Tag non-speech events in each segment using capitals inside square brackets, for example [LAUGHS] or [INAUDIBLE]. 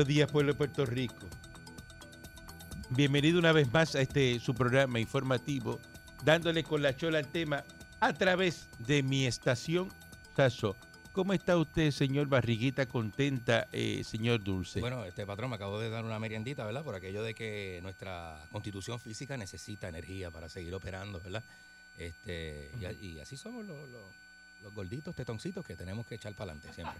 Buenos días, pueblo de Puerto Rico. Bienvenido una vez más a este su programa informativo, dándole con la chola al tema a través de mi estación Saso. ¿Cómo está usted, señor Barriguita? Contenta, eh, señor Dulce. Bueno, este patrón me acabo de dar una meriendita, ¿verdad? Por aquello de que nuestra constitución física necesita energía para seguir operando, ¿verdad? Este, y, así somos los, los- los gorditos, tetoncitos que tenemos que echar para adelante siempre.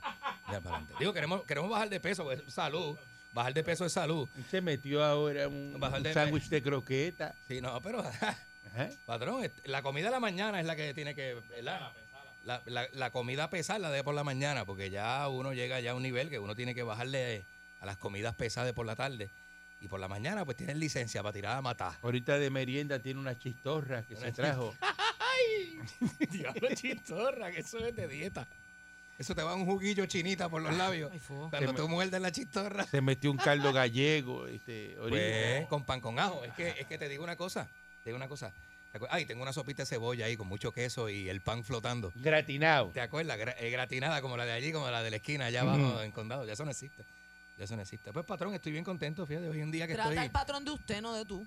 Echar para adelante. Digo, queremos, queremos bajar de peso, pues, salud. Bajar de peso es salud. Se metió ahora un, un de- sándwich de croqueta. Sí, no, pero, [LAUGHS] Ajá. patrón, la comida de la mañana es la que tiene que, ¿verdad? La, la, la comida pesada la de por la mañana, porque ya uno llega ya a un nivel que uno tiene que bajarle a las comidas pesadas por la tarde. Y por la mañana, pues tienen licencia para tirar a matar. Ahorita de merienda tiene una chistorra que se trajo. ¡Ay! [LAUGHS] Diablo chistorra, que eso es de dieta. Eso te va un juguillo chinita por los labios. Cuando Se tú muerdes la chistorra. Se metió un caldo gallego. Este. Pues, con pan con ajo. Es que, es que te digo una cosa. Te digo una cosa. ¿Te acuer- Ay, tengo una sopita de cebolla ahí con mucho queso y el pan flotando. Gratinado. ¿Te acuerdas? Gra- eh, gratinada como la de allí, como la de la esquina allá abajo en Condado. Ya eso no existe. Ya eso no existe. Pues, patrón, estoy bien contento. Fíjate, hoy un día que Trata estoy... al patrón de usted, no de tú.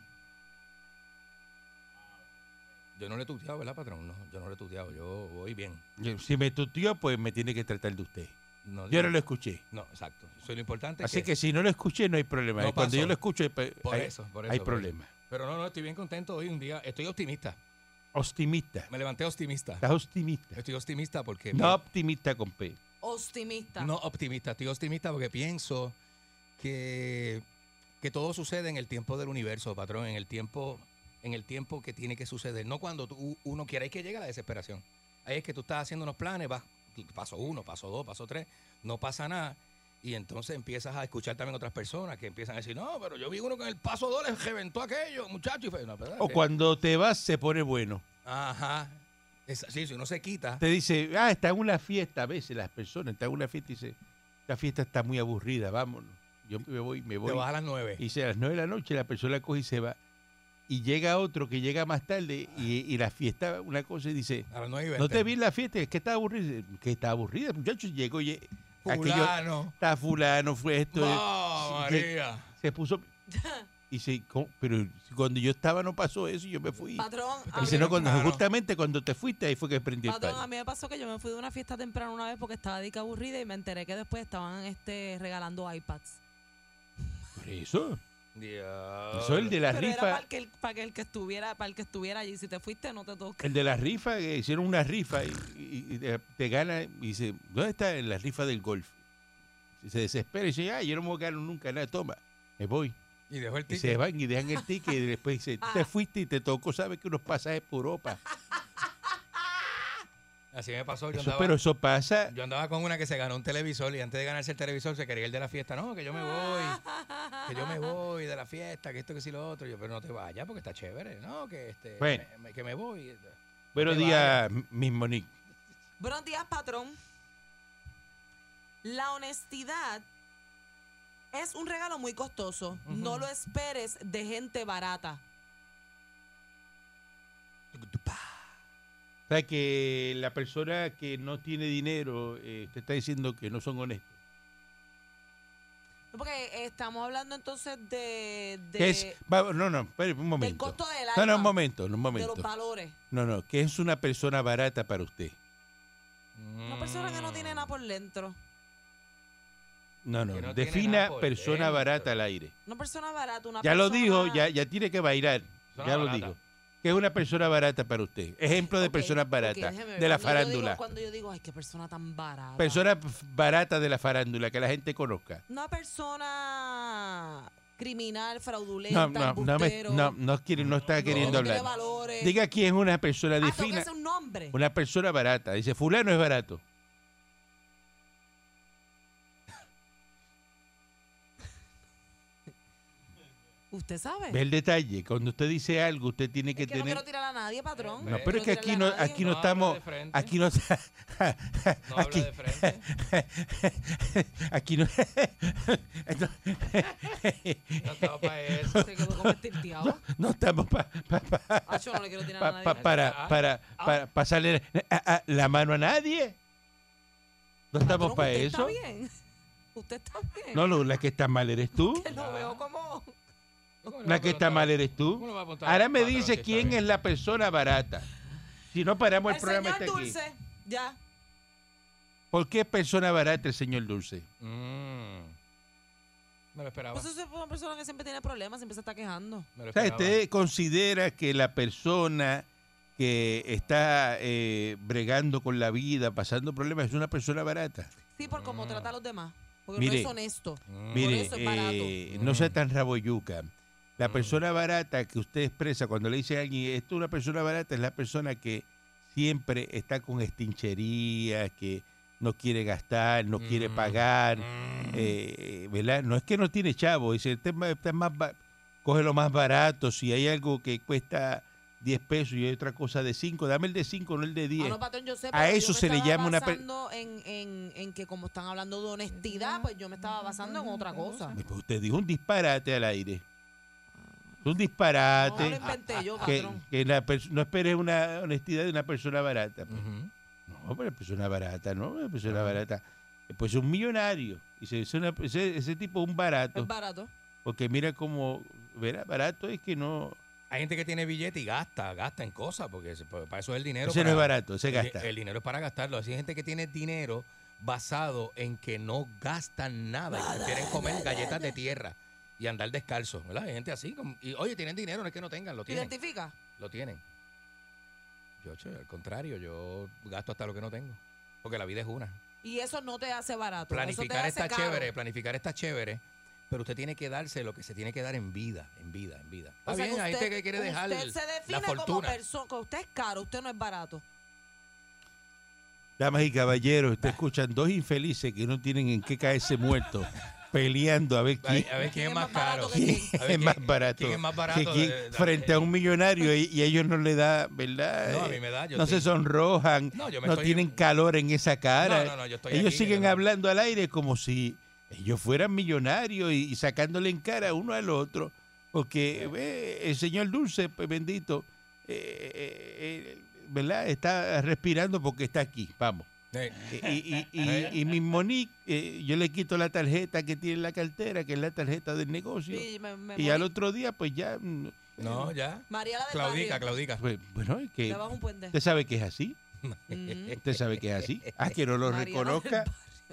Yo no le he tuteado, ¿verdad, patrón? No, yo no le he tuteado. Yo voy bien. Yo- Si me tuteó, pues me tiene que tratar de usted. No, Yo no lo escuché. No, exacto. Eso es lo importante. Así que si no lo escuché, no hay problema. No Y Cuando pasó. yo lo escucho, pues, Por hay, eso, por eso. hay por problema. eso. Pero no, no, estoy bien contento hoy un día. Estoy optimista. Optimista. Me levanté optimista. Estás optimista. Estoy optimista porque... No optimista con P. Optimista. No optimista. Estoy optimista porque pienso que, que todo sucede en el tiempo del universo, patrón. En el tiempo en el tiempo que tiene que suceder. No cuando tú- uno quiera. Es que llega la desesperación. Ahí es que tú estás haciendo unos planes, vas paso uno, paso dos, paso tres, no pasa nada. Y entonces empiezas a escuchar también otras personas que empiezan a decir, no, pero yo vi uno que en el paso dos le reventó aquello, muchacho. Y fue, no, O cuando te vas, se pone bueno. Ajá. Es- sí, si uno se quita. Te dice, ah, está en una fiesta. A veces las personas están en una fiesta y dice, esta fiesta está muy aburrida, vámonos. Yo me voy, me Te voy. vas a las nueve. Y dice, a las nueve de la noche la persona coge y se va. Y llega otro que llega más tarde y, y la fiesta, una cosa, y dice, A las y no te vi en la fiesta, es que está aburrida. Que está aburrida, muchachos. Llegó y aquello, Fulano. está fulano, fue esto. Va, sí, María. se puso. Y dice, ¿cómo? pero cuando yo estaba no pasó eso y yo me fui. Patrón, a Dice, no, cuando, Claro. justamente cuando te fuiste ahí fue que prendí el patrón, a palo. mí me pasó que yo me fui de una fiesta temprano una vez porque estaba dica aburrida y me enteré que después estaban este regalando iPads. Por eso. Es el de la Pero era rifa. para el, que, el- para que el que estuviera, para el que estuviera allí. Si te fuiste, no te toca. El de la rifa, que hicieron una rifa y, y- y te, te gana y dice, ¿dónde está la rifa del golf? Y se desespera y dice, ah, yo no me voy a ganar nunca nada, toma, me voy. Y dejó el Y se ticket. van y dejan el ticket y después dice, tú te fuiste y te tocó, sabes que unos pasajes por Europa. [LAUGHS] Así me pasó. Yo Eso, andaba, pero eso pasa. yo andaba con una que se ganó un televisor y antes de ganarse el televisor se quería ir de la fiesta. No, que yo me voy. [LAUGHS] Que yo me voy de la fiesta, que esto, que si lo otro. Yo, pero no te vayas porque está chévere. No, que este. Bueno. me- me- que me voy. Buenos días, Miss Monique. Buenos días, patrón. La honestidad es un regalo muy costoso. No lo esperes de gente barata. O sea que la persona que no tiene dinero eh, te está diciendo que no son honestos. Porque estamos hablando entonces de, de- ¿Qué es? Va- no, no, espere un del momento. costo del No, no, alma, un momento, no, un de momento. los valores. No, no, que es una persona barata para usted. Una persona que no tiene nada por dentro. No, no, Que no no. defina por persona dentro. barata al aire. Una persona barata, una Ya lo persona... dijo, ya, ya tiene que bailar. Persona ya lo barata. dijo. Que es una persona barata para usted. Ejemplo de personas baratas. de la Cuando yo digo- farándula. Cuando yo digo, ay, qué persona tan barata. Persona barata de la farándula, que la gente conozca. Una persona criminal, fraudulenta, No, no, no, me- no, no, quiere, no está queriendo hablar. valores. Diga quién es una persona, Ah, un nombre. una persona barata. Dice, fulano es barato. Usted sabe. Ve el detalle. Cuando usted dice algo, usted tiene que es que no tener. quiero tirar a nadie, patrón. No, pero es que quiero aquí tirarle no, a nadie. aquí no No habla estamos, de frente. aquí no, [LAUGHS] No aquí, habla de frente. [LAUGHS] aquí no, [LAUGHS] No estaba para eso. Se quedó como estirteado. no estamos pa- pa- pa- Ah, yo no le quiero tirar pa- a nadie. pa- para, para, para pasarle a- a- la mano a nadie. No estamos Patrón, para ¿usted eso. Está bien. Usted está bien. No, no, la que está mal eres tú. Que lo veo como. La que está mal eres tú. ¿Cómo le va a apuntar Ahora me dice quién es la persona barata. Si no paramos el, El programa señor está aquí. Dulce. Ya. ¿Por qué es persona barata el señor Dulce? Mm. Me lo esperaba. Pues eso es una persona que siempre tiene problemas, siempre se está quejando. Me lo O sea, esperaba. ¿usted considera que la persona que está eh, bregando con la vida, pasando problemas, es una persona barata? Sí, por cómo Mm. trata a los demás. Porque Mire, no es honesto. Mm. Mire, eso es barato. eh, no sea tan raboyuca. La persona barata que usted expresa cuando le dice a alguien, esto es una persona barata, es la persona que siempre está con estinchería, que no quiere gastar, no quiere Mm. pagar, Mm. eh, ¿verdad? No es que no tiene chavo, dice, este, es más- este coge lo más barato, si hay algo que cuesta 10 pesos y hay otra cosa de 5, dame el de 5, no el de 10. Ah, no, patrón, yo sé, A yo eso se le llama una en, en, en que como están hablando de honestidad, pues yo me estaba basando en otra cosa. Pues usted dijo un disparate al aire. Un No disparate. lo inventé yo, que, patrón. que la pers- no esperes una honestidad de una persona barata. pues. No, pero persona barata, no, una persona barata. Pues un millonario. Y se dice una- ese, ese tipo es un barato. Es barato. Porque mira cómo, verá, barato es que no. Hay gente que tiene billete y gasta, gasta en cosas, porque se- para eso es el dinero. Ese no es barato, ese el, gasta. el dinero es para gastarlo. Así hay gente que tiene dinero basado en que no gastan nada y prefieren comer galletas de tierra y andar descalzo, ¿verdad? Hay gente así. como- y oye, tienen dinero, no es que no tengan, lo ¿Te tienen. identifica? Lo tienen. Yo, che, al contrario, yo gasto hasta lo que no tengo. Porque la vida es una. Y eso no te hace barato. Planificar eso te está hace caro. chévere, planificar está chévere, pero usted tiene que darse lo que se tiene que dar en vida, en vida, en vida. Está O sea, bien, que hay usted- gente que quiere dejar Usted se define la como fortuna. que Usted es caro, usted no es barato. Damas y caballeros, ustedes escuchan dos infelices que no tienen en qué caerse muertos, peleando a ver A quién, ver, a ver quién es más caro. quién quién? [LAUGHS] A ver es más barato. quién es más que barato quién de- de- frente a un millonario y, y a ellos no le da, ¿verdad? No, a Eh, mí me da. Yo no se sonrojan, No, no, yo me estoy- tienen calor en esa cara. No, no, no, yo estoy ellos aquí, siguen hablando al aire como si ellos fueran millonarios y, y sacándole en cara uno al otro. Porque ve, el señor Dulce, pues, bendito, eh, eh, eh, ¿verdad? Está respirando porque está aquí, vamos. Eh, Y, y, y, y- [LAUGHS] y mi Monique, eh, yo le quito la tarjeta que tiene en la cartera, que es la tarjeta del negocio. Sí, me- me y al otro día, pues ya. mm, no, ya. María la Claudica, barrio. Claudica. pues, bueno, es que usted sabe que es así. [LAUGHS] Mm. Usted sabe que es así. Ah, que no lo reconozca.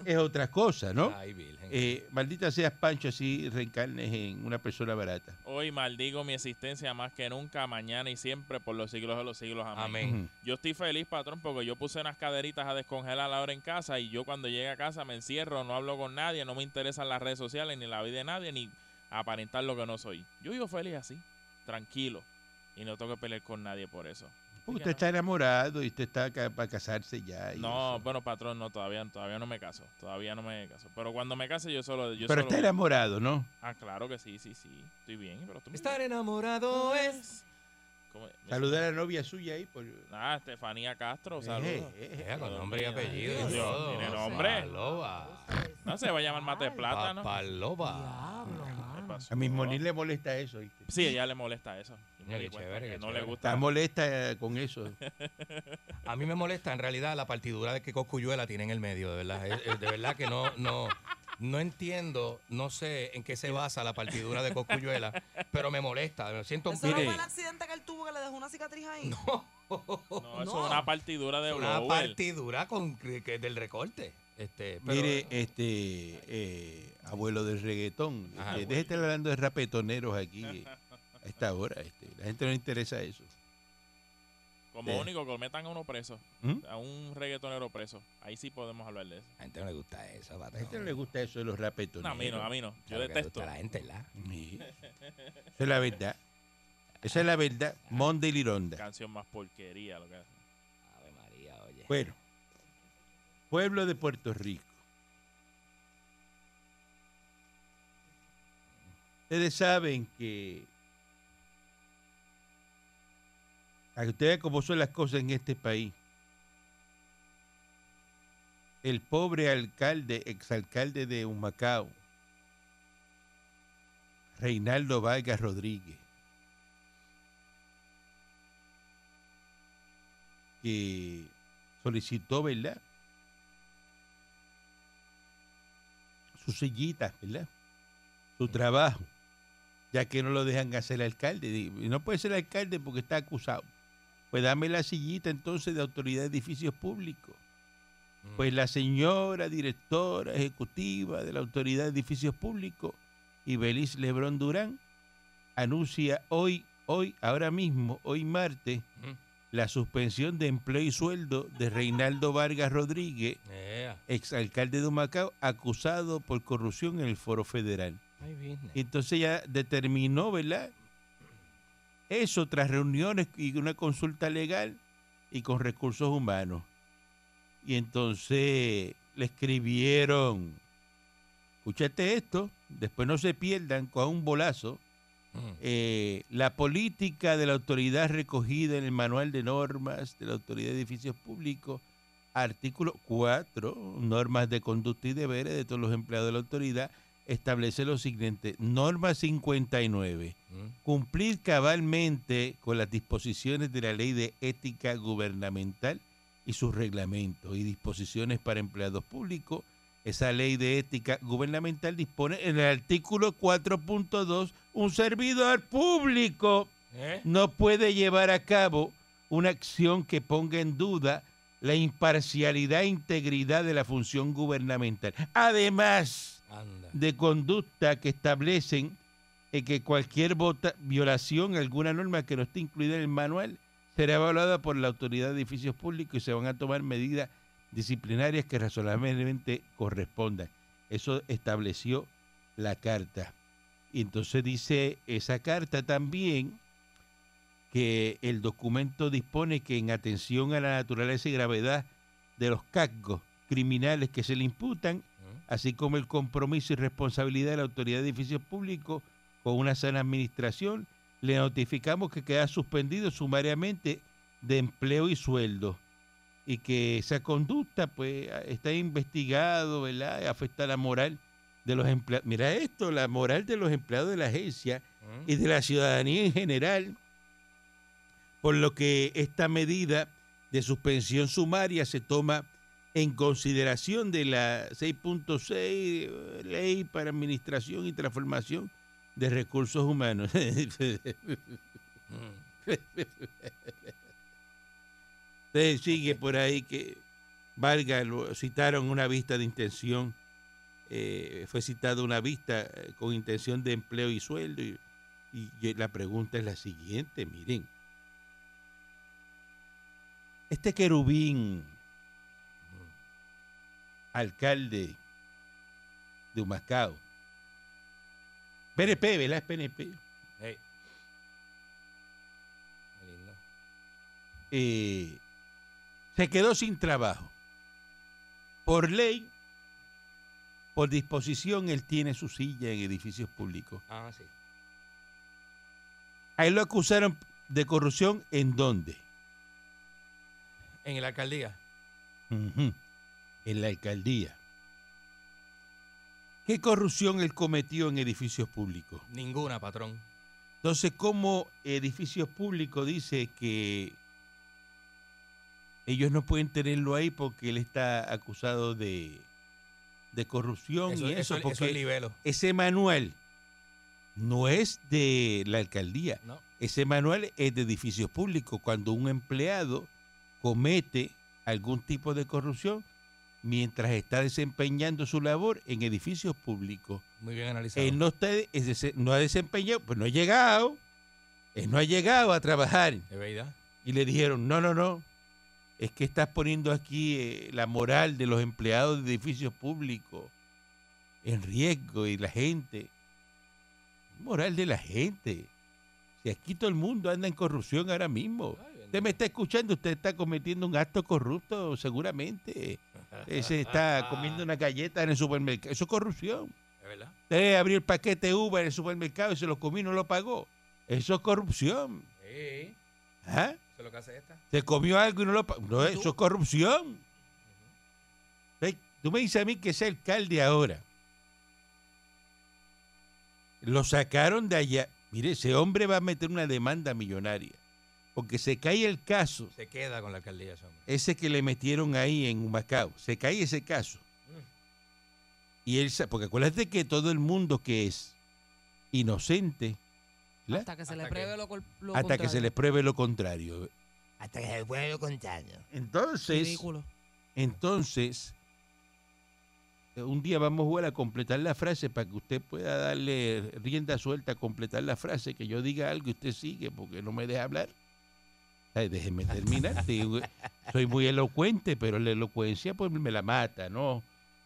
Es otra cosa, ¿no? Ay, virgen. Eh, maldita seas, Pancho, así reencarnes en una persona barata. Hoy maldigo mi existencia más que nunca, mañana y siempre, por los siglos de los siglos. Amén. Amén. Yo estoy feliz, patrón, porque yo puse unas caderitas a descongelar ahora en casa y yo cuando llegue a casa me encierro, no hablo con nadie, no me interesan las redes sociales, ni la vida de nadie, ni aparentar lo que no soy. Yo vivo feliz así, tranquilo, y no tengo que pelear con nadie por eso. Usted está enamorado y usted está para casarse ya. y No, eso. bueno, patrón, no, todavía, todavía no me caso, todavía no me caso. Pero cuando me case yo solo... Yo Pero solo- está enamorado, ¿no? Ah, claro que sí, sí, sí, estoy bien, pero tú... Estar enamorado es. ¿Cómo- me- Saludar a la novia suya ahí. Por... Ah, Estefanía Castro, Eh, saludos. eh, Eh, con nombre y Dios apellido y mío, todo. tiene nombre. Papaloba. No se va a llamar Mate Plata, ¿no? Papaloba. A mi Monique le molesta eso. ¿viste? Sí, ella le molesta eso. Yo me Qué chévere, que qué no le chévere. gusta. Está molesta eh, con eso. [LAUGHS] A mí me molesta en realidad la partidura de que Coscuyuela tiene en el medio, de verdad. Es- es de verdad que no, no, no entiendo, no sé en qué se basa la partidura de Coscuyuela, pero me molesta. Me siento ¿Eso no fue el accidente que él tuvo que le dejó una cicatriz ahí? No, eso No. es una partidura de una blower. partidura con, que, que del recorte. Este, pero- Mire, este eh, abuelo del reggaetón, Ajá, este, deje estar hablando de rapetoneros aquí eh, a esta hora. Este, la gente no le interesa eso. Como Sí. único que metan a uno preso, ¿Mm? a un reggaetonero preso. Ahí sí podemos hablar de eso. a la gente no le gusta eso, A la gente no le gusta eso de los No, rapetoneros. a mí no, a mí no. Yo Claro detesto. gusta a la gente. Sí. Esa es la verdad. Esa es la verdad. Monde Lironda. Canción más porquería lo que hace. Ave María, oye. Bueno, pueblo de Puerto Rico. Ustedes saben que a ustedes cómo son las cosas en este país. El pobre alcalde, exalcalde de Humacao, Reinaldo Vargas Rodríguez, que solicitó, ¿verdad? Su sillita, ¿verdad? Su trabajo, ya que no lo dejan hacer alcalde. Y no puede ser alcalde porque está acusado. Pues dame la sillita entonces de autoridad de edificios públicos. Pues la señora directora ejecutiva de la Autoridad de Edificios Públicos, Ibeliz Lebrón Durán, anuncia hoy, hoy, ahora mismo, hoy martes, Ujú. La suspensión de empleo y sueldo de Reinaldo Vargas Rodríguez, exalcalde de Humacao, acusado por corrupción en el foro federal. Entonces ya determinó, ¿verdad? Eso tras reuniones y una consulta legal y con recursos humanos. Y entonces le escribieron, escúchate esto, después no se pierdan con un bolazo. Eh, la política de la autoridad recogida en el manual de normas de la autoridad de edificios públicos, artículo 4, normas de conducta y deberes de todos los empleados de la autoridad, establece lo siguiente, norma 59, Mm. cumplir cabalmente con las disposiciones de la ley de ética gubernamental y sus reglamentos y disposiciones para empleados públicos. Esa ley de ética gubernamental dispone en el artículo 4.2, un servidor público ¿Eh? no puede llevar a cabo una acción que ponga en duda la imparcialidad e integridad de la función gubernamental. Además, Anda. de conducta que establecen eh, que cualquier vota- violación a alguna norma que no esté incluida en el manual será evaluada por la autoridad de edificios públicos y se van a tomar medidas disciplinarias que razonablemente correspondan. Eso estableció la carta. Y entonces dice esa carta también que el documento dispone que en atención a la naturaleza y gravedad de los cargos criminales que se le imputan, así como el compromiso y responsabilidad de la autoridad de edificios públicos con una sana administración, le notificamos que queda suspendido sumariamente de empleo y sueldo y que esa conducta pues está investigado, ¿verdad? Afecta la moral de los empleados. Mira esto, la moral de los empleados de la agencia y de la ciudadanía en general, por lo que esta medida de suspensión sumaria se toma en consideración de la 6.6 eh, Ley para Administración y Transformación de Recursos Humanos. [LAUGHS] [LAUGHS] Entonces sigue por ahí que Vargas lo citaron una vista de intención, eh, fue citada una vista eh, con intención de empleo y sueldo. Y, la pregunta es la siguiente, miren. Este querubín, alcalde de Humacao, PNP, ¿verdad? Es PNP. Eh, se quedó sin trabajo. Por ley, por disposición, él tiene su silla en edificios públicos. Ah, sí. A él lo acusaron de corrupción en dónde? En la alcaldía. Ujú, En la alcaldía. ¿Qué corrupción él cometió en edificios públicos? Ninguna, patrón. Entonces, ¿cómo edificios públicos dice que ellos no pueden tenerlo ahí porque él está acusado de, de corrupción Eso, y eso, eso? eso porque es libelo. ese manual no es de la alcaldía. No. Ese manual es de edificios públicos. Cuando un empleado comete algún tipo de corrupción mientras está desempeñando su labor en edificios públicos. Muy bien analizado. Él no, está, no ha desempeñado, pues no ha llegado. Él no ha llegado a trabajar. ¿Es verdad? Y le dijeron, no, no, no. Es que estás poniendo aquí eh, la moral de los empleados de edificios públicos en riesgo y la gente. Moral de la gente. Si aquí todo el mundo anda en corrupción ahora mismo. Usted me está escuchando, usted está cometiendo un acto corrupto seguramente. Ese [LAUGHS] está comiendo una galleta en el supermercado. Eso es corrupción. Usted abrió el paquete de uva en el supermercado y se lo comió y no lo pagó. Eso es corrupción. Sí, ¿Ah? Es lo que hace esta. Se comió algo y no lo. No, eso es corrupción. Tú me dices a mí que ese alcalde ahora lo sacaron de allá. Mire, ese hombre va a meter una demanda millonaria. Porque se cae el caso, Se queda con la alcaldía ese hombre. ese que le metieron ahí en Humacao. Se cae ese caso. Y él, porque acuérdate que todo el mundo que es inocente, ¿verdad? Hasta que se Hasta le que- pruebe lo, hasta que se contrario. le pruebe lo contrario. Hasta que se puede lo contrario. Entonces, Ridículo. entonces, eh, un día vamos a jugar a completar la frase para que usted pueda darle rienda suelta a completar la frase, que yo diga algo y usted sigue porque no me deja hablar. Ay, déjeme terminar. Soy muy elocuente, pero la elocuencia pues me la mata, ¿no?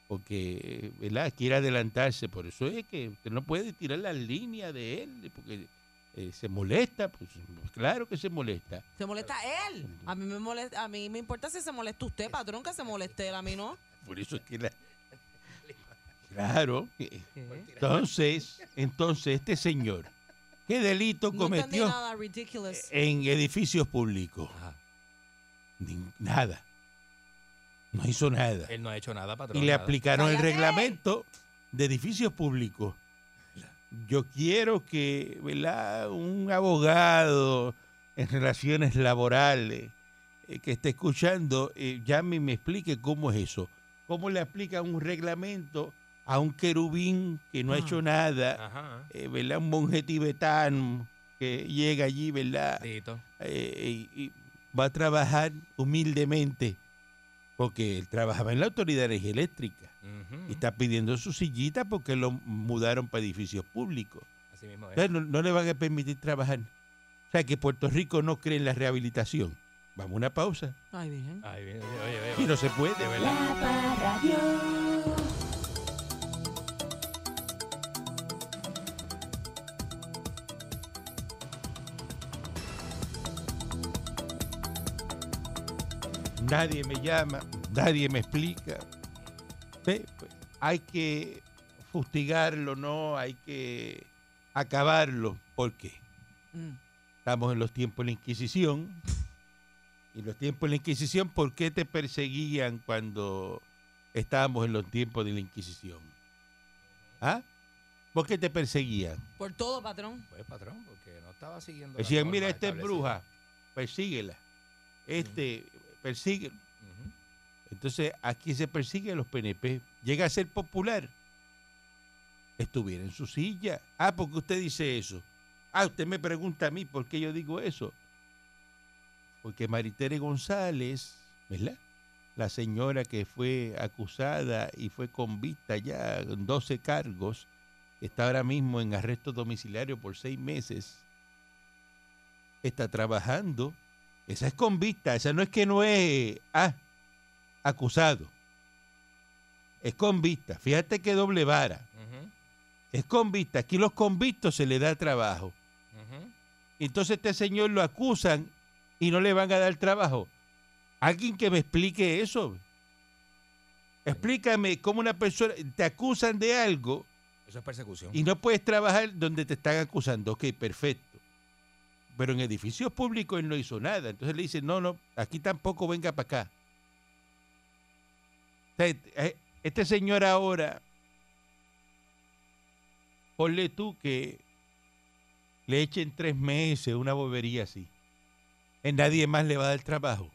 Porque, ¿verdad? Quiere adelantarse. Por eso es que usted no puede tirar la línea de él, porque eh, se molesta. Pues claro que se molesta. Se molesta él. A mí me molesta, a mí me importa si se molesta usted, patrón, que se moleste él, a mí no. Por eso es que la... Claro. que- Entonces, entonces este señor, ¿qué delito No cometió nada en edificios públicos? Ajá. Nada. No hizo nada. Él no ha hecho nada, patrón. Y le nada. aplicaron el reglamento de edificios públicos. Yo quiero que, ¿verdad? Un abogado en relaciones laborales eh, que esté escuchando, eh, llame y me explique cómo es eso. ¿Cómo le aplica un reglamento a un querubín que no ha hecho nada? Ajá. eh, ¿Verdad? Un monje tibetano que llega allí, ¿verdad? Eh, y, y va a trabajar humildemente, porque él trabajaba en la Autoridad de Energía Eléctrica Y está pidiendo su sillita porque lo mudaron para edificios públicos. Así mismo es. Entonces, no, no le van a permitir trabajar. O sea, que Puerto Rico no cree en la rehabilitación. Vamos a una pausa. Ay, bien. Ay, bien, oye, oye, oye. Y no se puede, ¿verdad? Nadie me llama, nadie me explica. Ve, pues, hay que fustigarlo, ¿no? Hay que acabarlo. ¿Por qué? Mm. Estamos en los tiempos de la Inquisición. Y los tiempos de la Inquisición, ¿por qué te perseguían cuando estábamos en los tiempos de la Inquisición? ¿Ah? ¿Por qué te perseguían? Por todo, patrón. Pues, patrón, porque no estaba siguiendo. la Decían, mira, esta es establecida". bruja, persíguela. Este, persigue. Ujú. Entonces, aquí se persigue a los PNP. Llega a ser popular. Estuviera en su silla. Ah, ¿por qué usted dice eso? Ah, usted me pregunta a mí por qué yo digo eso. Porque Maritere González, ¿verdad? La señora que fue acusada y fue convicta ya en 12 cargos, está ahora mismo en arresto domiciliario por seis meses, está trabajando. Esa es convicta, esa no es que no es ah, acusado. Es convicta. Fíjate que doble vara. Es convicta. Aquí los convictos se le da trabajo. Entonces este señor lo acusan y no le van a dar trabajo. Alguien que me explique eso. Explícame cómo una persona te acusan de algo Eso es persecución. y no puedes trabajar donde te están acusando. Ok, perfecto. Pero en edificios públicos él no hizo nada. Entonces le dicen, no, no, aquí tampoco venga para acá. Eh, Este señor ahora, ponle tú que le echen tres meses, una bobería así. En nadie más le va a dar trabajo.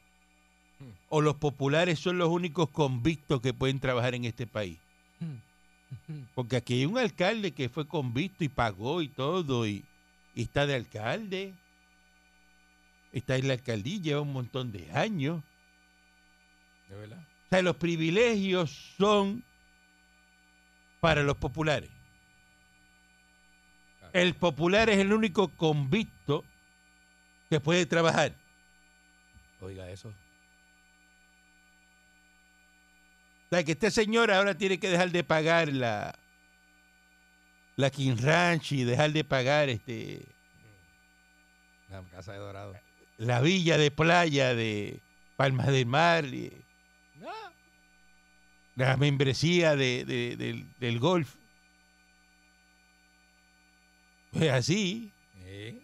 Hmm. O los populares son los únicos convictos que pueden trabajar en este país. Porque aquí hay un alcalde que fue convicto y pagó y todo, y, y está de alcalde. Está en la alcaldía, lleva un montón de años. ¿De verdad? O sea, los privilegios son para los populares. El popular es el único convicto que puede trabajar. Oiga eso. O sea, que este señor ahora tiene que dejar de pagar la, la King Ranch y dejar de pagar este La casa de Dorado. la villa de playa de Palmas del Mar, y la membresía de, de- del, del golf. Pues así, ¿Eh?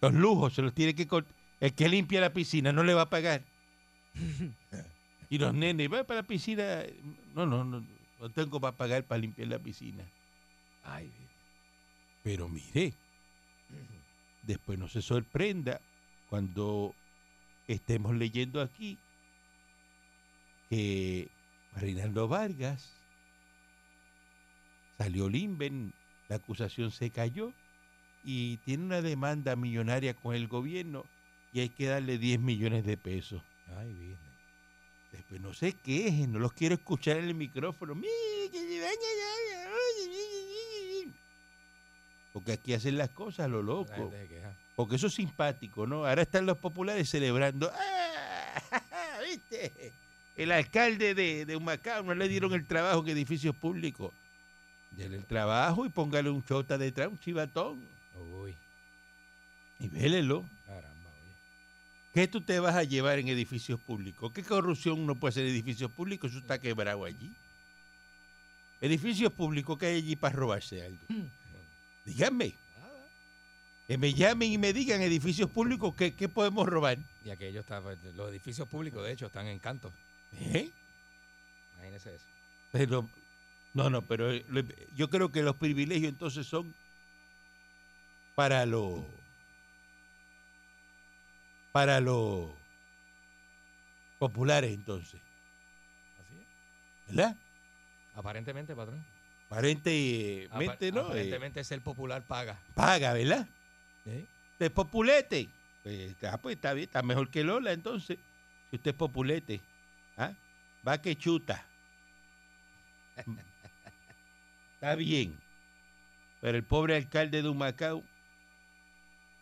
los lujos se los tiene que cort- El que limpia la piscina no le va a pagar. [LAUGHS] y los nenes, va para la piscina. No, no, no, no tengo para pagar para limpiar la piscina. Ay, pero mire, después no se sorprenda cuando estemos leyendo aquí que Reinaldo Vargas salió Limben, la acusación se cayó y tiene una demanda millonaria con el gobierno y hay que darle 10 millones de pesos. Ay, bien. Después no sé qué es, no los quiero escuchar en el micrófono. Se Porque aquí hacen las cosas a lo loco. se. Porque eso es simpático, ¿no? Ahora están los populares celebrando. [LAUGHS] ¡Ah! ¿Viste? El alcalde de, de Humacao no le dieron el trabajo en edificios públicos. Dele el trabajo y póngale un chota detrás, un chivatón. Uy, Y vélelo. caramba, oye. ¿Qué tú te vas a llevar en edificios públicos? ¿Qué corrupción no puede ser en edificios públicos? Eso está quebrado allí. Edificios públicos que hay allí para robarse algo. Díganme. Nada. Que me llamen y me digan edificios públicos ¿qué, qué podemos robar. Y aquello está, pues, los edificios públicos, de hecho, están en canto. ¿Eh? Imagínese eso. Pero, no, no, pero eh, yo creo que los privilegios entonces son para los para los populares entonces, Así es. ¿verdad? Aparentemente, patrón. Aparentemente, Apar- ¿no? Eh, Aparentemente ser popular paga. paga, ¿verdad? ¿Eh? De populete. Pues, ah, pues está bien, está mejor que Lola entonces. Si usted es populete. Va que chuta. está bien. Pero el pobre alcalde de Humacao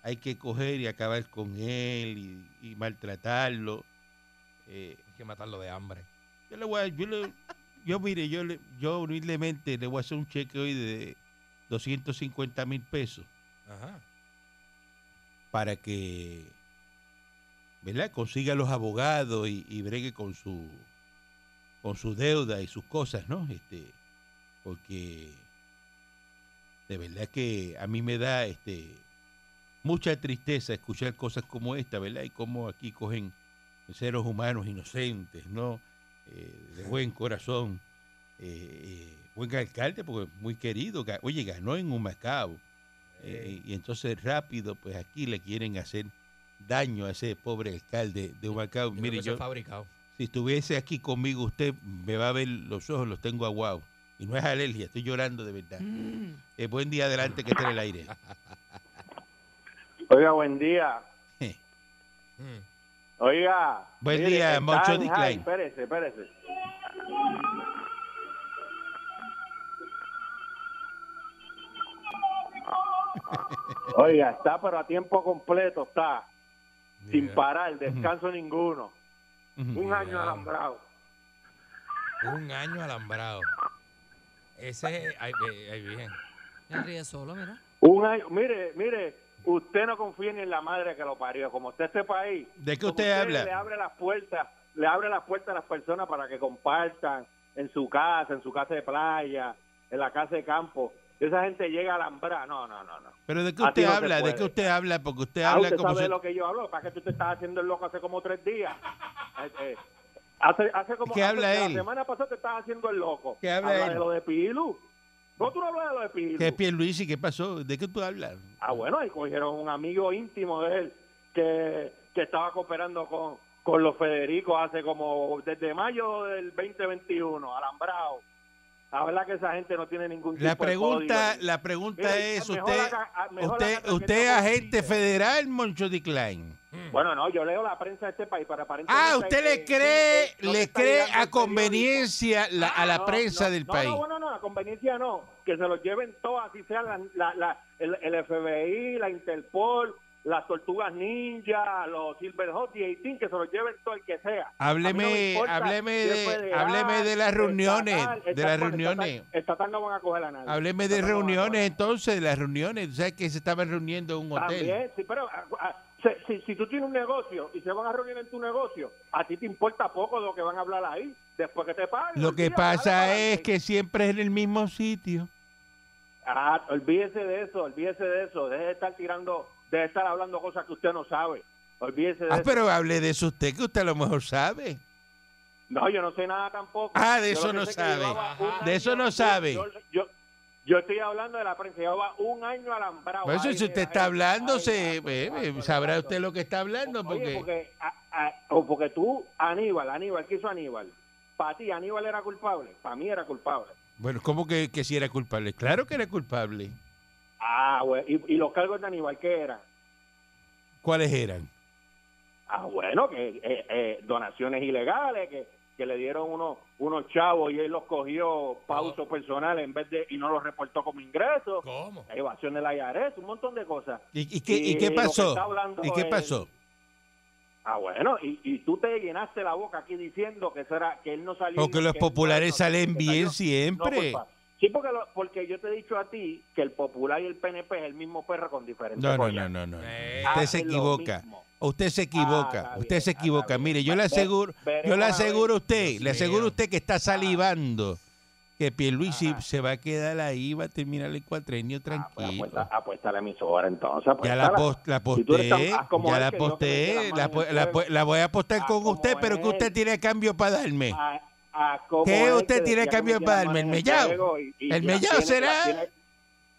hay que coger y acabar con él y, y maltratarlo. Eh, Hay que matarlo de hambre. yo le voy a, yo le- yo mire, yo le, yo humildemente le voy a hacer un cheque hoy de 250 mil pesos Ajá. para que ¿verdad? consiga los abogados y, y bregue con su con su deuda y sus cosas, ¿no? Este, porque de verdad que a mí me da este mucha tristeza escuchar cosas como esta, ¿verdad? Y cómo aquí cogen seres humanos inocentes, ¿no? Eh, de buen corazón, eh, eh, buen alcalde, porque muy querido, oye, ganó en Humacao. Y entonces rápido, pues aquí le quieren hacer daño a ese pobre alcalde de Humacao. Mire, yo, fabricado. Si estuviese aquí conmigo, usted me va a ver los ojos, los tengo aguados. Y no es alergia, estoy llorando de verdad. Mm. Eh, buen día adelante que esté en el aire. [LAUGHS] Oiga, buen día. Mm. Oiga. Buen mire, día, Moncho en D. high. Klein. Espérese, espérese. [LAUGHS] Oiga, está pero a tiempo completo, está. Sin parar, descanso ninguno. Un año alambrado. Un año alambrado. Ese es. Ay, bien. Ríe solo, mira. Un año. Mire, mire, usted no confía ni en la madre que lo parió. Como usted este país. ¿De qué como usted habla? Le abre las puertas, le abre las puertas a las personas para que compartan en su casa, en su casa de playa, en la casa de campo. Esa gente llega a alambrar. No, no, no, no. Pero de qué usted no habla, de qué usted habla, porque usted Ah, habla usted como sabe si... lo que yo hablo. Para que tú te estás haciendo el loco hace como tres días. Eh, eh, hace, hace como ¿Qué hace- habla La él? semana pasada te estabas haciendo el loco. ¿Qué habla Habla él? de lo de Pilu. No, tú no hablas de lo de Pilu. ¿Qué es Pierluisi? ¿Qué pasó? ¿De qué tú hablas? Ah, bueno, ahí cogieron un amigo íntimo de él que, que estaba cooperando con, con los Federicos hace como desde mayo del 2021, alambrado. La verdad que esa gente no tiene ningún tipo La de pregunta, código. la pregunta es, usted, ah, usted, usted agente federal, Moncho D. Klein. Bueno, no, yo leo la prensa de este país para aparentemente... Ah, usted le cree, le cree a conveniencia la- a la No, prensa no, del no, país. No, no, no, a conveniencia no. Que se los lleven todos, así sea la, la, la- el, el FBI, la Interpol, las tortugas ninja, los Silverhawks y 18, que se los lleven todo el que sea. A mí no me Hábleme, importa hábleme de, hábleme de las estatal, reuniones, de las reuniones. Estatal, estatal no van a coger a nadie. Hábleme de no a a reuniones entonces, de las reuniones. Tú sabes que se estaban reuniendo en un hotel. También, sí, pero ah, ah, se- si, si tú tienes un negocio y se van a reunir en tu negocio, a ti te importa poco lo que van a hablar ahí, después que te paguen. Lo que pasa es que siempre es en el mismo sitio. Ah, olvídese de eso, olvídese de eso. Deje de estar tirando, deje de estar hablando cosas que usted no sabe. Olvídese de Ah, eso. pero hable de eso usted, que usted a lo mejor sabe. No, yo no sé nada tampoco. Ah, de Yo eso no sabe. De eso no sabe. Yo, yo, yo estoy hablando de la prensa. Llevaba un año alambrado. Por eso, Ay, si usted está hablando, se, sabrá usted lo que está hablando. Oye, Porque, a- a- o porque tú, Aníbal, Aníbal, ¿qué hizo Aníbal? Para ti, Aníbal era culpable. Para mí era culpable. bueno, ¿cómo que, que si era culpable? Claro que era culpable. Ah, güey. ¿Y, y los cargos de Aníbal qué eran? ¿Cuáles eran? Ah, bueno, que eh, eh, donaciones ilegales, que, que le dieron unos unos chavos y él los cogió para uso personal en vez de y no los reportó como ingresos. ¿Cómo? Evasión de la IARES, un montón de cosas. ¿Y, y qué, y qué lo que pasó? ¿Y qué es- pasó? Ah, bueno, y, y tú te llenaste la boca aquí diciendo que eso era, que él no salió. Porque los populares no, salen bien no siempre. culpa. Sí, porque, lo- porque yo te he dicho a ti que el popular y el PNP es el mismo perro con diferentes No, no, no, no, no. Eh, Usted se equivoca. mismo. Usted se Ah, equivoca. Usted bien, se equivoca. Mire, yo le aseguro, veremos yo le aseguro a usted, Dios le aseguro a usted que está salivando que Pierluisi Ajá. se va a quedar ahí, va a terminar el cuatrenio Ah, pues tranquilo. apuesta, apuesta a la emisora entonces. Ya la, post- la Si posté, tan- ya la posté, la, la, la voy a apostar con usted, pero que usted tiene cambio para darme. A- ¿Qué usted tiene cambio para darme? ¿El mellao? fuego y- y ¿El las mellao tiene- será? tiene-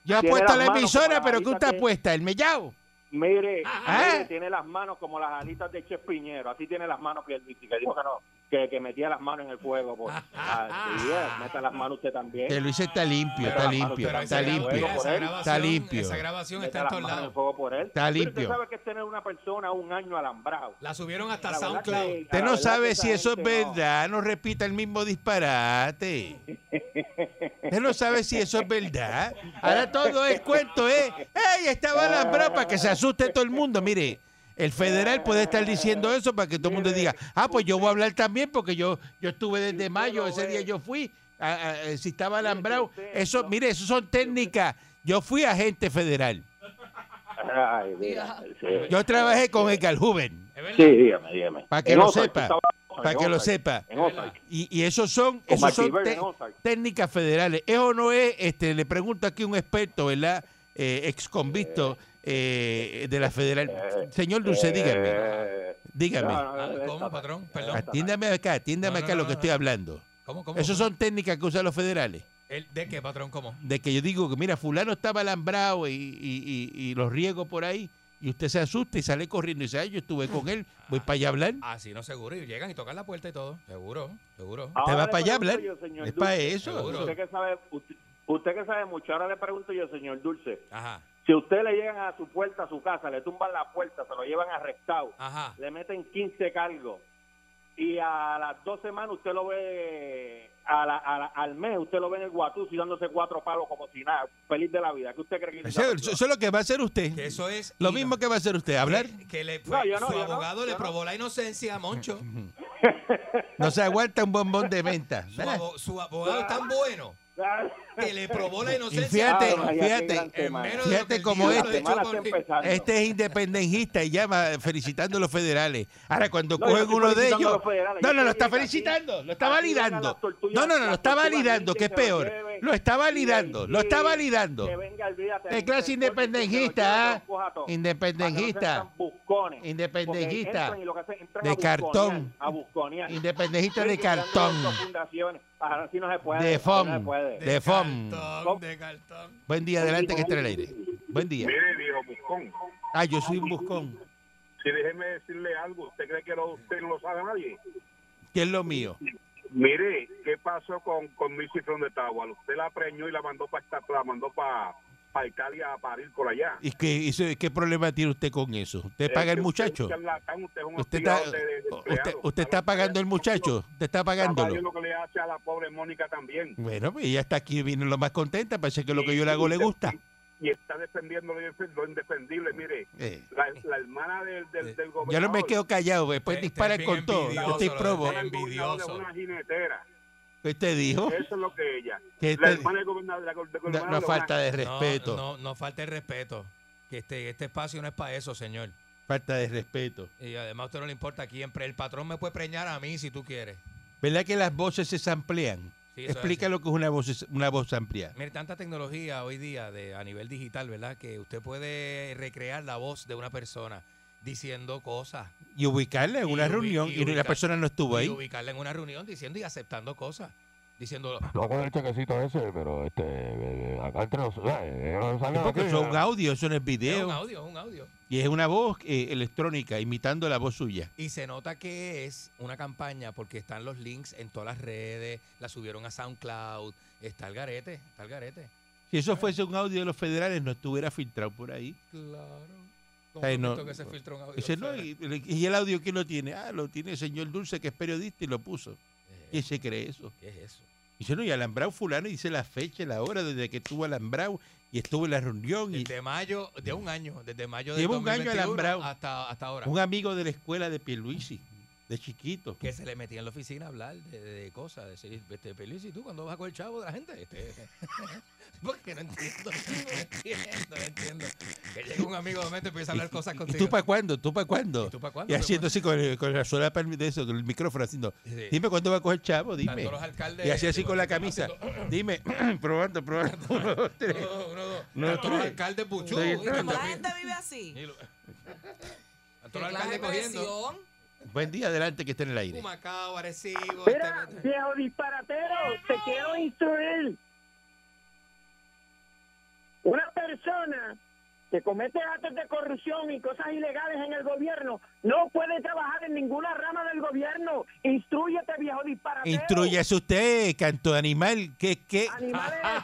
Yo apuesto a la emisora, pero alitas usted apuesta, el mellao. Mire, Ah. mire, tiene las manos como las alitas de Che Piñero. Así tiene las manos que dijo que no, que, que metía las manos en el fuego. Por, [LAUGHS] así es, meta las manos usted también. Que Luis está limpio, está limpio, está limpio. Está limpio. Esa grabación está en las todos manos en el lados. fuego por él. Está limpio. Usted sabe que es tener una persona un año alambrado. La subieron hasta La verdad SoundCloud. que- Usted no verdad sabe si eso es gente no. verdad, no repita el mismo disparate. Usted no sabe si eso es verdad. Ahora todo es cuento, ¿eh? ¡Ey, estaba alambrado para que se asuste todo el mundo! Mire, el federal puede estar diciendo eso para que todo el mundo diga, ah, pues yo voy a hablar también porque yo, yo estuve desde mayo, ese día yo fui, a- a- a- si estaba alambrado. Eso, mire, eso son técnicas. Yo fui agente federal. Ay, mira, sí. Yo trabajé con ¿Es verdad? Sí, dígame, dígame. Para que En lo Ozark, sepa, estaba para que lo sepa. Y, y esos son, esos son te- técnicas federales. Eso no es, este, le pregunto aquí a un experto, ¿verdad? Eh, ex convicto eh, de la federal. Señor Dulce, dígame, Eh, dígame. no, no, Ah, no, ¿Cómo, está- patrón? Perdón. Atiéndame acá, atiéndame No, no, acá no, lo que no, estoy no. hablando. ¿Cómo, cómo? Esos cómo? son técnicas que usan los federales. ¿El ¿De qué, patrón? ¿Cómo? De que yo digo que, mira, fulano estaba alambrado y, y, y, y los riego por ahí. Y usted se asusta y sale corriendo y dice, ay, yo estuve con él, [LAUGHS] voy para allá a hablar. Ah, sí, no, seguro. Y llegan y tocan la puerta y todo. Seguro, seguro. Usted Ahora va le para allá a hablar. pregunto yo, señor Es para eso. Seguro. Usted que sabe, usted, usted que sabe mucho, ahora le pregunto yo, señor Dulce, Ajá, si usted le llegan a su puerta, a su casa, le tumban la puerta, se lo llevan arrestado, ajá. le meten 15 cargos y a las dos semanas usted lo ve, a la- a la- al mes usted lo ve en el Guatusi dándose cuatro palos como si nada, feliz de la vida. ¿Qué usted cree que Eso, eso- eso es lo que va a hacer usted. Que eso es. Lo mismo que va a hacer usted, hablar. Que, que le, No, yo no, su no, abogado le no. probó la inocencia a Moncho. No se aguanta un bombón de venta. Su, abo- su abogado es tan bueno que le probó la Y inocencia. fíjate, Ah, fíjate, fíjate diablo este- está este es independentista y llama felicitando a los federales. Ahora, cuando No, cogen uno de ellos. No, no, lo está felicitando, lo está validando. No, no, no, lo está validando, que y es peor. Lo está Y validando, lo está validando. ¿Qué clase independentista, ah? Independentista. Independentista. Y De cartón. Independentista de cartón. De FOM. De FOM. Cartón, de cartón. Buen día, adelante que está en el aire. Buen día. Mire, viejo buscón, Ah, yo soy un buscón. si déjeme decirle algo, ¿usted cree que lo- usted no lo sabe nadie? ¿Qué es lo mío? Mire, ¿qué pasó con, con Missy from the Tower? Usted la preñó y la mandó para la mandó para Italia a parir por allá. ¿Y qué, eso- qué problema tiene usted con eso? ¿Usted paga Es el usted muchacho? usted es un ¿Usted está, hostigado de- de usted, empleado. usted está pagando el muchacho? ¿Usted está pagándolo? lo que le hace a la pobre Mónica también. Bueno, pues ella está aquí, viene lo más contenta, parece que lo que yo le hago le gusta. Y está defendiendo lo indefe- lo indefendible. Mire, Eh, la, la hermana del, del, del gobernador. yo no me quedo callado, después dispara con todo. Yo estoy probo. Del es una jinetera. ¿Qué usted dijo? Eso es lo que ella. Que La hermana del gobernador, de la- No, gobernador no falta de No, respeto. No, no, falta el respeto. Que este, este espacio no es para eso, señor. Falta de respeto. Y además a usted no le importa quién. El patrón me puede preñar a mí si tú quieres. ¿Verdad que las voces se samplean? Sí, Explica lo que es una voz, una voz amplia. Mire, tanta tecnología hoy día de, a nivel digital, ¿verdad? Que usted puede recrear la voz de una persona diciendo cosas. Y ubicarla en Y una ubi- reunión y y, la ubicar- persona no estuvo y ahí. ubicarla en una reunión diciendo y aceptando cosas. Diciendo, No con el chequecito ese, pero este, eh, acá entre los. eh, no porque es un audio, eso no es es un video. audio, es un audio. Y es una voz eh, electrónica imitando la voz suya. Y se nota que es una campaña porque están los links en todas las redes, la subieron a SoundCloud, está el garete, está el garete. Si eso fuese un audio de los federales, no estuviera filtrado por ahí. Claro. Ay, no. que se filtra un audio Dice, no, y, y el audio quién lo tiene? Ah, lo tiene el señor Dulce, que es periodista, y lo puso. Eh, ¿Quién se cree eso? ¿Qué es eso? Dice, no, y Alambrado fulano dice la fecha, la hora desde que estuvo Alambrado y estuvo en la reunión. Y Desde mayo, de un año, desde mayo de Lleva un año 2021 alambrado. hasta, hasta ahora. un amigo de la escuela de Pierluisi, de chiquito. que se le metía en la oficina a hablar de, de cosas, decir, este, Feliz, ¿y tú cuándo vas con el chavo de la gente? Este, [LAUGHS] porque no entiendo, no entiendo, no entiendo. Que llega un amigo de momento y empieza a hablar cosas ¿Y contigo. tú para cuándo? ¿Tú para cuándo? ¿Y tú pa' cuándo? Y haciendo así con, el- con la solapa de eso, con el micrófono haciendo, Sí. dime cuándo va a coger chavo, dime. Los alcaldes- Y así así con la camisa, haciendo- dime, [CLEARS THROAT] probando, probando. Uno, dos, tres. Uno, dos, uno, dos. No, Tanto los alcaldes y. Como tanto- la gente vive así. y lo- ¿Qué [LAUGHS] Tanto los alcaldes cogiendo. Buen día, adelante, que esté en el aire. Humacao, Arecibo. Mira, este- viejo disparatero, te quiero instruir. Una persona que comete actos de corrupción y cosas ilegales en el gobierno no puede trabajar en ninguna rama del gobierno. Instruyete, viejo disparatero. Instruyase usted, canto de animal, que, [LAUGHS]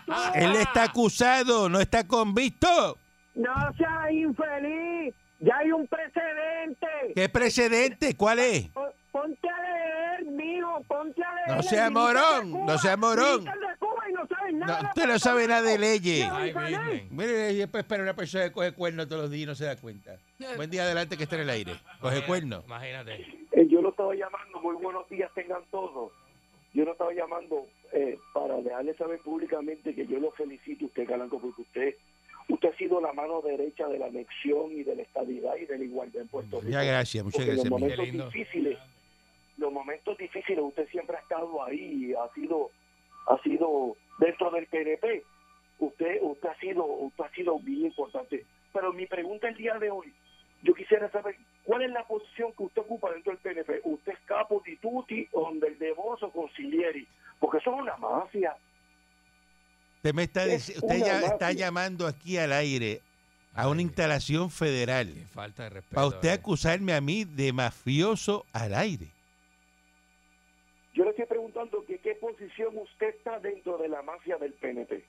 tú. él está acusado, no está convicto. No seas infeliz. Ya hay un precedente. ¿Qué precedente? ¿Cuál es? Po- Ponte a leer, mijo, ponte a leer. No sea morón, Cuba, no sea morón. de Cuba y no sabes nada No, usted no sabe nada de leyes. Ay. Mire, y después para una persona que coge cuernos todos los días y no se da cuenta. Buen día, adelante, que esté en el aire. Coge cuernos. Imagínate. Eh, yo lo estaba llamando, muy buenos días tengan todos. Yo lo estaba llamando eh, para dejarle saber públicamente que yo lo felicito a usted, Calanco, porque usted usted ha sido la mano derecha de la anexión y de la estabilidad y de la igualdad en Puerto Rico. Muchas gracias, muchas Porque gracias. los momentos lindo. difíciles, los momentos difíciles, usted siempre ha estado ahí, ha sido, ha sido dentro del PNP. Usted, usted ha sido, usted ha sido bien importante. Pero mi pregunta el día de hoy, yo quisiera saber cuál es la posición que usted ocupa dentro del PNP. ¿Usted es capo di tutti o del devoso concilieri? Porque eso es una mafia. Usted, me está, Es usted ya está llamando aquí al aire a una Ay, instalación federal Qué falta de respeto. para usted eh. acusarme a mí de mafioso al aire. Yo le estoy preguntando que qué posición usted está dentro de la mafia del PNP.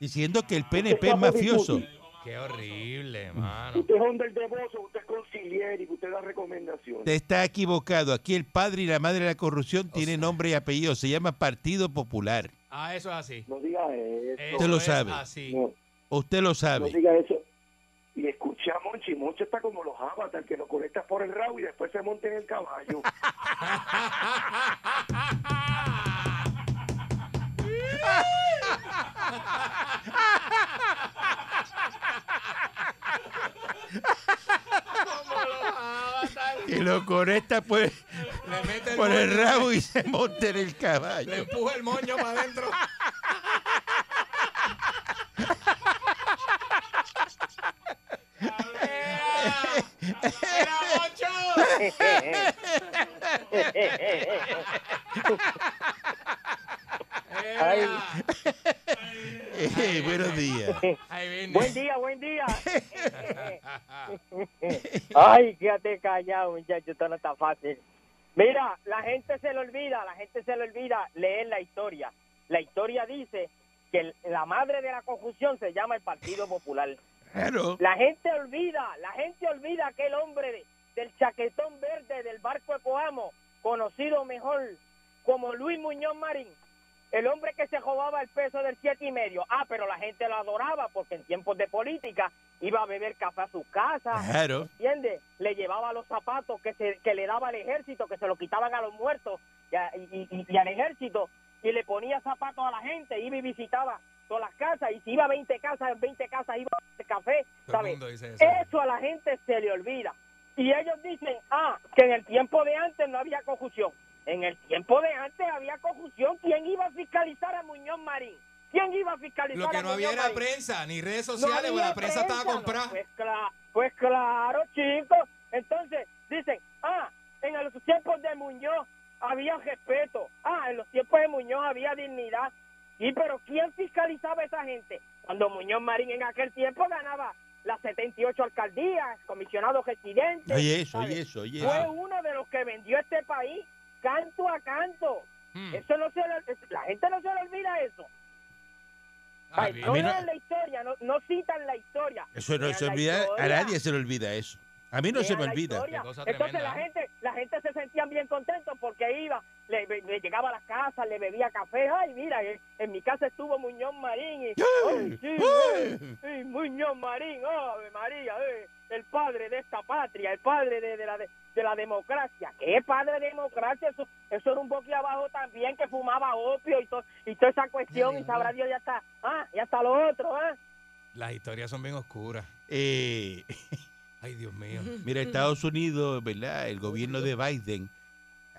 Diciendo que el PNP es mafioso. Qué horrible, mano. Usted es un del devoso, usted es concilieri, usted da recomendaciones. Usted está equivocado. Aquí el padre y la madre de la corrupción tienen sea- nombre y apellido. Se llama Partido Popular. Ah, eso es así. No diga eso. Usted lo sabe. Así. No, Usted lo no sabe. diga eso. Y escuché a Monchi. Monchi está como los avatars que lo conectas por el rabo y después se monta en el caballo. [LAUGHS] Que lo conecta Le mete el por el rabo y se monta en el Le caballo. empuja el moño para adentro. ¡Era Ay. [LAUGHS] Eh, [LAUGHS] buenos días. Buen día, buen día. [LAUGHS] Ay, quédate callado, muchacho, esto no está fácil. Mira, la gente se le olvida, la gente se le olvida leer la historia. La historia dice que el- la madre de la confusión se llama el Partido Popular. Claro. La gente olvida, la gente olvida aquel hombre de- del chaquetón verde del barco de Coamo, conocido mejor como Luis Muñoz Marín, el hombre que se robaba el peso del siete y medio. Ah, pero la gente lo adoraba porque en tiempos de política iba a beber café a su casa, Claro. ¿entiendes? Le llevaba los zapatos que, se, que le daba al ejército, que se lo quitaban a los muertos y, a- y- y- y al ejército, y le ponía zapatos a la gente, iba y visitaba todas las casas, y si iba a 20 casas, en 20 casas iba a beber café, ¿sabes? eso. Eso a la gente se le olvida. Y ellos dicen, ah, que en el tiempo de antes no había confusión. En el tiempo de antes había confusión. ¿Quién iba a fiscalizar a Muñoz Marín? ¿Quién iba a fiscalizar Lo que a no había Muñoz era Marín? prensa, ni redes No sociales, había la prensa estaba comprada. no, Pues, cla- pues claro, chicos. Entonces, dicen, ah, en los tiempos de Muñoz había respeto. Ah, en los tiempos de Muñoz había dignidad. Sí, pero ¿quién fiscalizaba a esa gente? Cuando Muñoz Marín en aquel tiempo ganaba las 78 alcaldías, comisionados residentes. Oye eso, ¿sabes? oye eso, oye Fue uno de los que vendió este país canto a canto. Hmm. Eso no se la gente no se le olvida eso. Ah, Ay, no no- la historia, no, no citan la historia. Eso no se la olvida, a nadie se le olvida eso. A mí no se me la olvida. Entonces la ¿eh? gente, la gente se sentían bien contentos porque iba, le, le llegaba a las casas, le bebía café. Ay, mira, en, en mi casa estuvo Muñoz Marín. Y, ay, sí, eh, sí, Muñoz Marín, ave María, eh, el padre de esta patria, el padre de, de la de, de la democracia. ¿Qué padre de democracia? Eso, eso era un boquiabajo también que fumaba opio y, to- y toda esa cuestión. Ay, y sabrá Dios. Ya está, ah, ya está lo otro, ah. Las historias son bien oscuras. Eh, [LAUGHS] Ay, Dios mío. [LAUGHS] mira, Estados Unidos, ¿verdad? El gobierno de Biden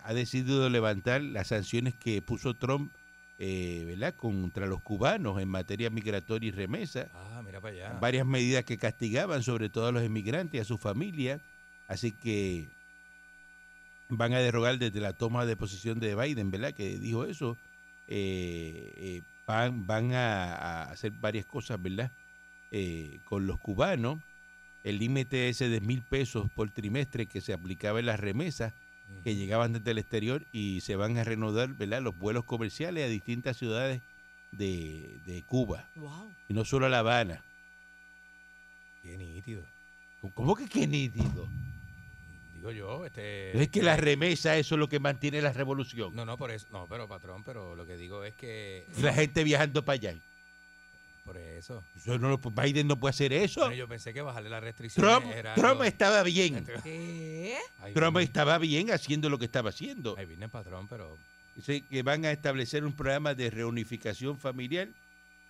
ha decidido levantar las sanciones que puso Trump, eh, ¿verdad? Contra los cubanos en materia migratoria y remesa. Ah, mira para allá. varias medidas que castigaban sobre todo a los inmigrantes y a sus familias. Así que van a derogar desde la toma de posesión de Biden, ¿verdad? Que dijo eso. eh, eh, van van a, a hacer varias cosas, ¿verdad? Eh, con los cubanos. El límite ese de mil pesos por trimestre que se aplicaba en las remesas que llegaban desde el exterior y se van a reanudar, ¿verdad? Los vuelos comerciales a distintas ciudades de, de Cuba. Wow. Y no solo a La Habana. Qué nítido. ¿Cómo que qué nítido? Digo yo, este. Es que la remesa, eso es lo que mantiene la revolución. No, no, por eso. No, pero patrón, pero lo que digo es que. Y la gente viajando para allá. Por eso. Eso no lo- Biden no puede hacer eso. Bueno, yo pensé que bajarle las restricciones Trump, era. Trump algo- estaba bien. ¿Qué? Ay, Trump viene- estaba bien haciendo lo que estaba haciendo. Ay, viene patrón, pero. Dice que van a establecer un programa de reunificación familiar,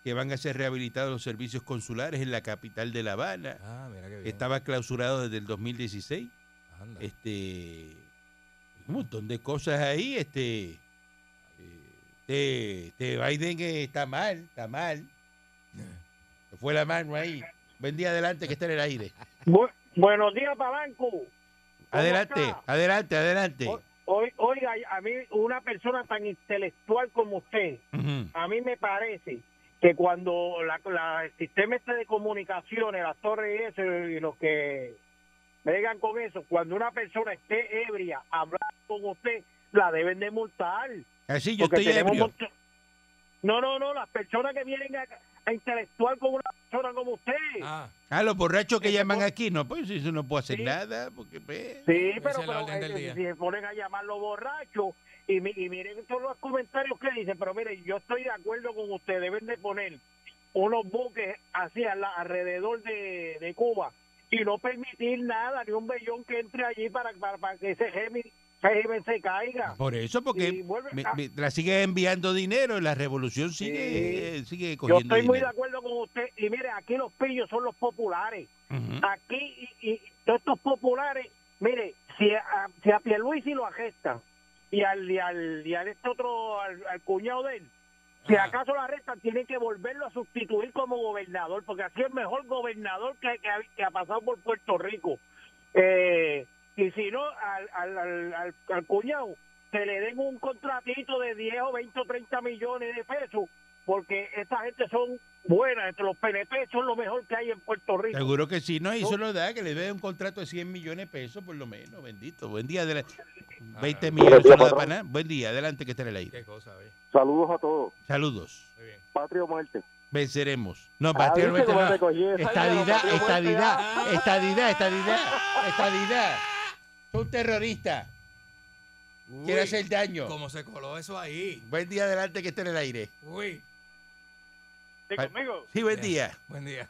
que van a ser rehabilitados los servicios consulares en la capital de La Habana. Ah, mira qué bien. Estaba clausurado desde el 2016. Anda. Este, un montón de cosas ahí. Este, eh, este, este Biden eh, está mal, está mal. Se fue la mano ahí. Buen día adelante que está en el aire. Bu- buenos días, Pabanco. Adelante, está? adelante, adelante. O- oi- Oiga, a mí una persona tan intelectual como usted, a mí me parece que cuando la, la- el sistema este de comunicaciones, las torres y eso, y los que vengan con eso, cuando una persona esté ebria hablando con usted, la deben de multar. Así yo Porque estoy ebrio. No, no, no, las personas que vienen a, a intelectual con una persona como usted. Ah, Ah, los borrachos que llaman aquí, no, pues eso no puedo hacer Sí. nada, porque pues, Sí, pero, pero, eh, si se ponen a llamarlo borracho y, mi- y miren todos los comentarios que dicen, pero miren, yo estoy de acuerdo con usted, deben de poner unos buques así la- alrededor de, de Cuba y no permitir nada, ni un vellón que entre allí para, para, para que ese régimen, régimen se caiga. por eso, Y porque me- me- la sigue enviando dinero, la revolución sigue, eh, sigue yo cogiendo estoy muy de acuerdo con usted y mire, aquí los pillos son los populares. Aquí y, y todos estos populares, mire, si a, si a Pierluisi lo arrestan y al, y al, y al este otro, al, al cuñado de él, si acaso lo arrestan, tienen que volverlo a sustituir como gobernador, porque así es mejor gobernador que, ha, pasado por Puerto Rico. Eh, y si no, al, al, al, al, al cuñado, que le den un contratito de 10 o 20 o 30 millones de pesos, porque esta gente son buenas, entre los PNP son lo mejor que hay en Puerto Rico. Seguro que sí, ¿no? Y eso lo da, que le dé un contrato de 100 millones de pesos, por lo menos, bendito. Buen día, adelante. Ah, 20 ah. millones, patrón. para. Buen día, adelante que está en el aire. qué cosa, oye. Saludos a todos. Saludos. Muy bien. Patria o muerte. Venceremos. No, Patria ¿viste Nuestra cómo no. te cogí esa? Estadidad, muerte, estadidad, ah. estadidad, estadidad, estadidad. Son terroristas. Quiere hacer daño. ¿Cómo se coló eso ahí? Buen día, adelante que está en el aire. Uy. Sí, conmigo. Sí, buen día. Buen día.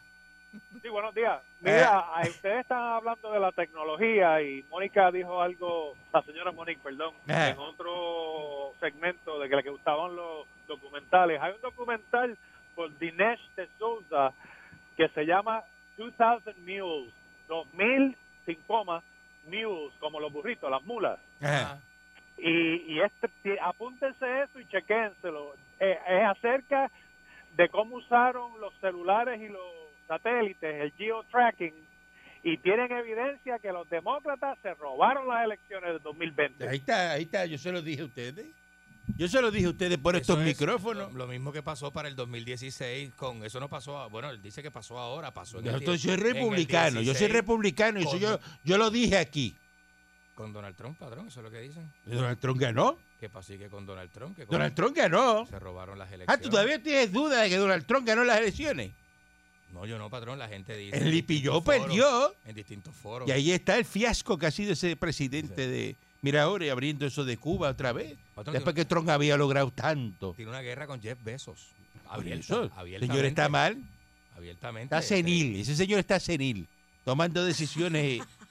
Sí, buenos días. Mira, a- ustedes están hablando de la tecnología y Mónica dijo algo, la señora Mónica, perdón, en otro segmento de que le gustaban los documentales. Hay un documental por Dinesh de Souza que se llama 2000 Mules, 2000 sin coma, mules, como los burritos, las mulas. Y, y este, apúntense eso y chequénselo. Eh, es acerca de cómo usaron los celulares y los satélites, el geotracking, y tienen evidencia que los demócratas se robaron las elecciones de 2020. Ahí está, ahí está, yo se lo dije a ustedes. Yo se lo dije a ustedes por estos es micrófonos. Lo, lo mismo que pasó para el 2016 con eso no pasó, bueno, él dice que pasó ahora, pasó en Yo el, soy republicano, yo soy 16 republicano y eso yo, yo lo dije aquí. Con Donald Trump, padrón, eso es lo que dicen. Donald Trump ganó. Que pasó que con Donald Trump, que con- Donald Trump ganó. se robaron las Ah, elecciones. ¿tú todavía tienes duda de que Donald Trump ganó las elecciones? No, yo no, patrón, la gente dice. El Lipilló perdió. En distintos foros. Y ahí está el fiasco que ha sido ese presidente de... Mira ahora abriendo eso de Cuba otra vez. Patrón, Después que Trump había logrado tanto. Tiene una guerra con Jeff Bezos. Abierta, eso, el abiertamente. señor está mal. Abiertamente. Está este, senil. Ese señor está senil. Tomando decisiones. [LAUGHS]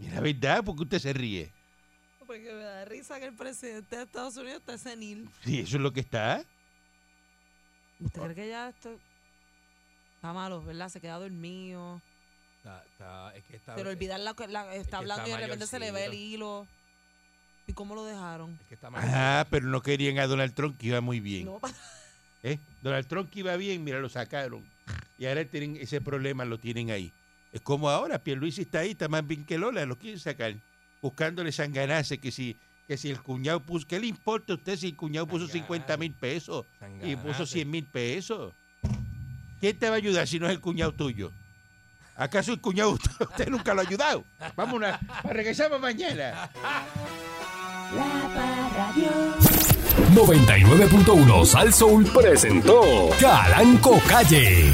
Mira, ¿verdad? ¿Por qué usted se ríe? Porque me da risa que el presidente de Estados Unidos esté senil. Sí, eso es lo que está. ¿Usted cree que ya esto está malo, verdad? Se queda dormido. está- está- es que está, Pero olvidar la, la- está hablando y de está repente se le ve el hilo. ¿Y cómo lo dejaron? es que está Ah, pero no querían a Donald Trump que iba muy bien. No, ¿Eh? Donald Trump que iba bien, mira, lo sacaron. Y ahora tienen ese problema, lo tienen ahí. Es como ahora, Pierluisi está ahí, está más bien que Lola, lo quieren sacar. Buscándole sanganase, que si, que si el cuñado puso, ¿qué le importa a usted si el cuñado puso 50 mil pesos y puso Sanganase. 100 mil pesos? ¿Quién te va a ayudar si no es el cuñado tuyo? ¿Acaso el cuñado usted, [LAUGHS] usted nunca lo ha ayudado? Vámonos, regresamos mañana. La Parradio. 99.1 Sal Soul presentó Calanco Calle.